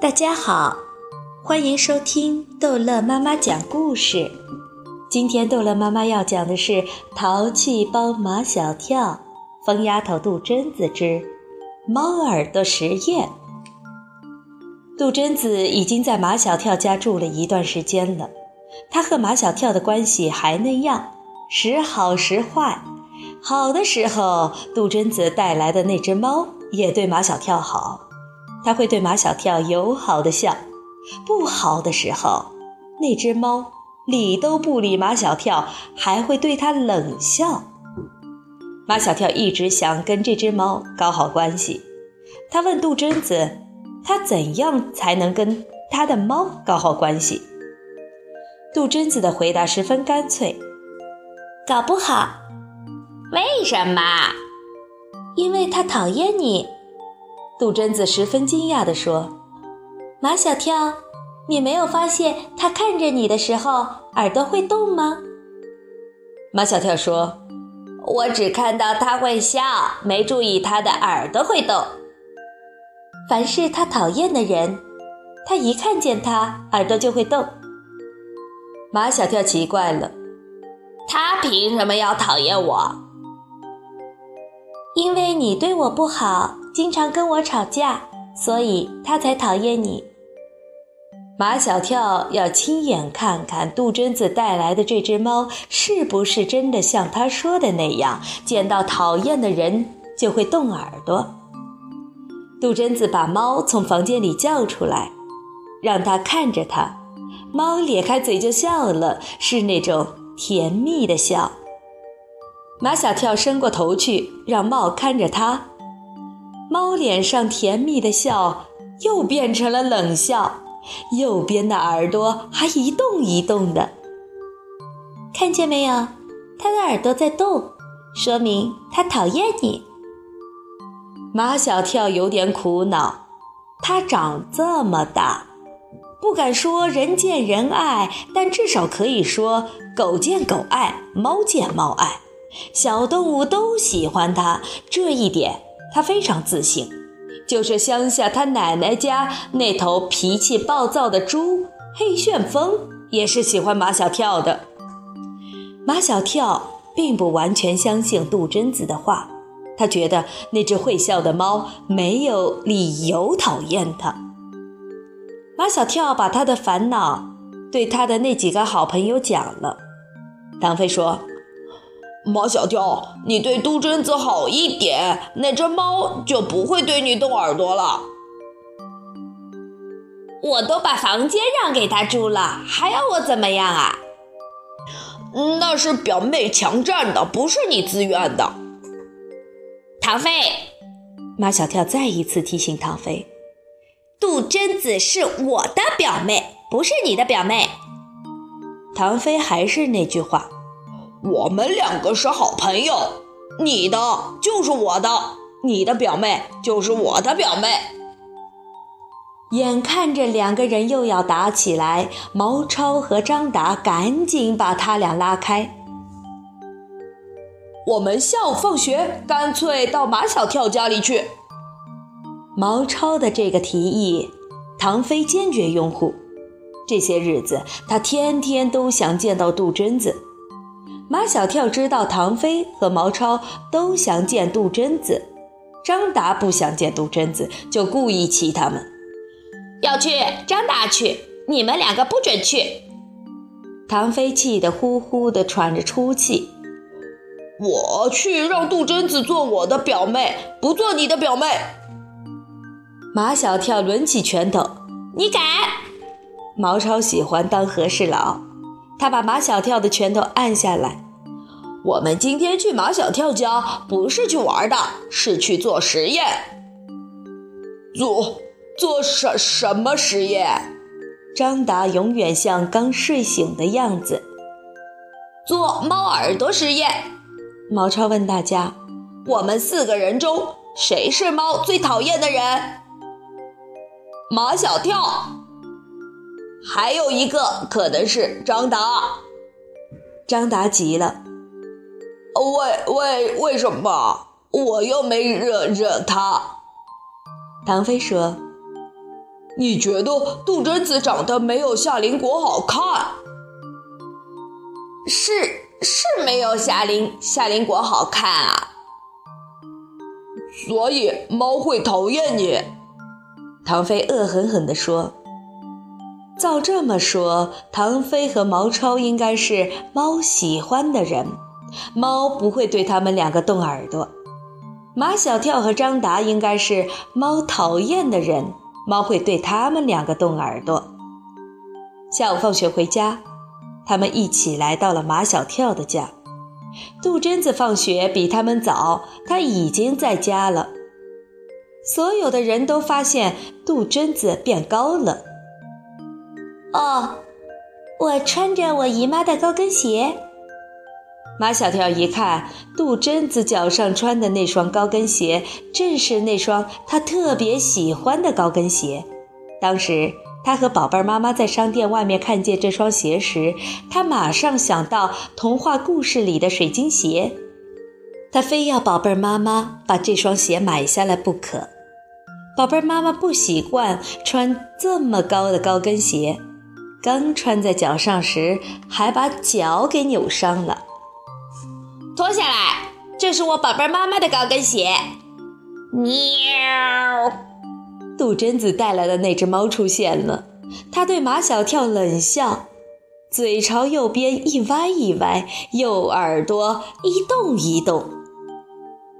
大家好，欢迎收听逗乐妈妈讲故事。今天逗乐妈妈要讲的是《淘气包马小跳》，疯丫头杜真子之猫耳朵实验。杜真子已经在马小跳家住了一段时间了，她和马小跳的关系还那样，时好时坏。好的时候，杜真子带来的那只猫也对马小跳好。他会对马小跳友好的笑，不好的时候，那只猫理都不理马小跳，还会对他冷笑。马小跳一直想跟这只猫搞好关系，他问杜真子，他怎样才能跟他的猫搞好关系？杜真子的回答十分干脆：搞不好。为什么？因为他讨厌你。杜真子十分惊讶地说：“马小跳，你没有发现他看着你的时候耳朵会动吗？”马小跳说：“我只看到他会笑，没注意他的耳朵会动。凡是他讨厌的人，他一看见他耳朵就会动。”马小跳奇怪了：“他凭什么要讨厌我？”因为你对我不好。经常跟我吵架，所以他才讨厌你。马小跳要亲眼看看杜真子带来的这只猫是不是真的像他说的那样，见到讨厌的人就会动耳朵。杜真子把猫从房间里叫出来，让它看着它。猫咧开嘴就笑了，是那种甜蜜的笑。马小跳伸过头去，让猫看着他。猫脸上甜蜜的笑又变成了冷笑，右边的耳朵还一动一动的。看见没有？它的耳朵在动，说明它讨厌你。马小跳有点苦恼，它长这么大，不敢说人见人爱，但至少可以说狗见狗爱，猫见猫爱，小动物都喜欢它。这一点。他非常自信，就是乡下他奶奶家那头脾气暴躁的猪黑旋风也是喜欢马小跳的。马小跳并不完全相信杜真子的话，他觉得那只会笑的猫没有理由讨厌他。马小跳把他的烦恼对他的那几个好朋友讲了，唐飞说。马小跳，你对杜真子好一点，那只猫就不会对你动耳朵了。我都把房间让给他住了，还要我怎么样啊？那是表妹强占的，不是你自愿的。唐飞，马小跳再一次提醒唐飞，杜真子是我的表妹，不是你的表妹。唐飞还是那句话。我们两个是好朋友，你的就是我的，你的表妹就是我的表妹。眼看着两个人又要打起来，毛超和张达赶紧把他俩拉开。我们下午放学干脆到马小跳家里去。毛超的这个提议，唐飞坚决拥护。这些日子，他天天都想见到杜真子。马小跳知道唐飞和毛超都想见杜真子，张达不想见杜真子，就故意气他们。要去，张达去，你们两个不准去。唐飞气得呼呼地喘着粗气。我去，让杜真子做我的表妹，不做你的表妹。马小跳抡起拳头，你敢！毛超喜欢当和事佬。他把马小跳的拳头按下来。我们今天去马小跳家，不是去玩的，是去做实验。做做什什么实验？张达永远像刚睡醒的样子。做猫耳朵实验。毛超问大家：“我们四个人中，谁是猫最讨厌的人？”马小跳。还有一个可能是张达，张达急了，为为为什么我又没惹惹他？唐飞说：“你觉得杜真子长得没有夏林果好看？是是没有夏林夏林果好看啊。所以猫会讨厌你。唐飞恶狠狠地说：“照这么说，唐飞和毛超应该是猫喜欢的人，猫不会对他们两个动耳朵。马小跳和张达应该是猫讨厌的人，猫会对他们两个动耳朵。”下午放学回家，他们一起来到了马小跳的家。杜真子放学比他们早，他已经在家了。所有的人都发现杜真子变高了。哦，我穿着我姨妈的高跟鞋。马小跳一看，杜真子脚上穿的那双高跟鞋，正是那双他特别喜欢的高跟鞋。当时。他和宝贝妈妈在商店外面看见这双鞋时，他马上想到童话故事里的水晶鞋，他非要宝贝妈妈把这双鞋买下来不可。宝贝妈妈不习惯穿这么高的高跟鞋，刚穿在脚上时还把脚给扭伤了。脱下来，这是我宝贝妈妈的高跟鞋。喵。杜真子带来的那只猫出现了，它对马小跳冷笑，嘴朝右边一歪一歪，右耳朵一动一动。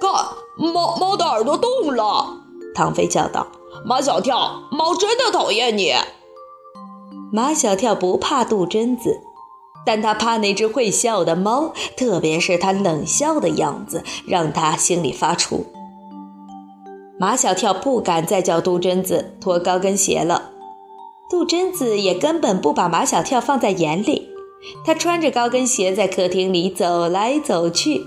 看，猫猫的耳朵动了！唐飞叫道：“马小跳，猫真的讨厌你。”马小跳不怕杜真子，但他怕那只会笑的猫，特别是它冷笑的样子，让他心里发怵。马小跳不敢再叫杜真子脱高跟鞋了，杜真子也根本不把马小跳放在眼里。他穿着高跟鞋在客厅里走来走去，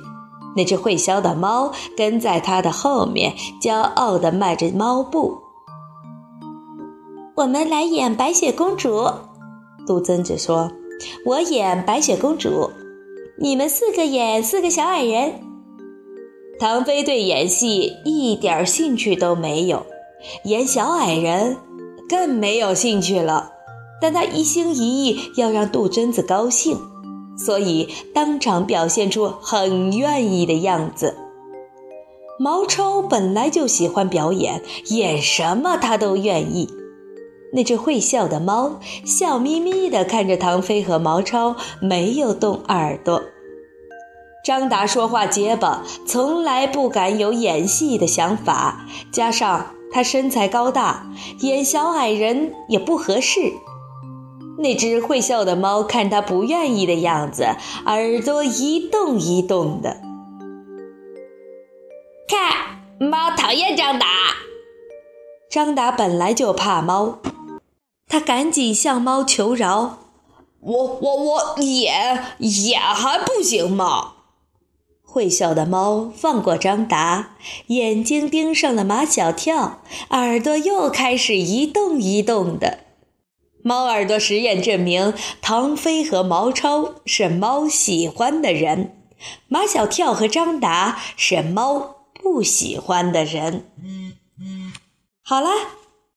那只会笑的猫跟在他的后面，骄傲地迈着猫步。我们来演白雪公主，杜真子说：“我演白雪公主，你们四个演四个小矮人。”唐飞对演戏一点兴趣都没有，演小矮人更没有兴趣了。但他一心一意要让杜真子高兴，所以当场表现出很愿意的样子。毛超本来就喜欢表演，演什么他都愿意。那只会笑的猫笑眯眯地看着唐飞和毛超，没有动耳朵。张达说话结巴，从来不敢有演戏的想法，加上他身材高大，演小矮人也不合适。那只会笑的猫看他不愿意的样子，耳朵一动一动的。看，猫讨厌张达。张达本来就怕猫，他赶紧向猫求饶：“我我我演演还不行吗？”会笑的猫放过张达，眼睛盯上了马小跳，耳朵又开始一动一动的。猫耳朵实验证明，唐飞和毛超是猫喜欢的人，马小跳和张达是猫不喜欢的人。好了，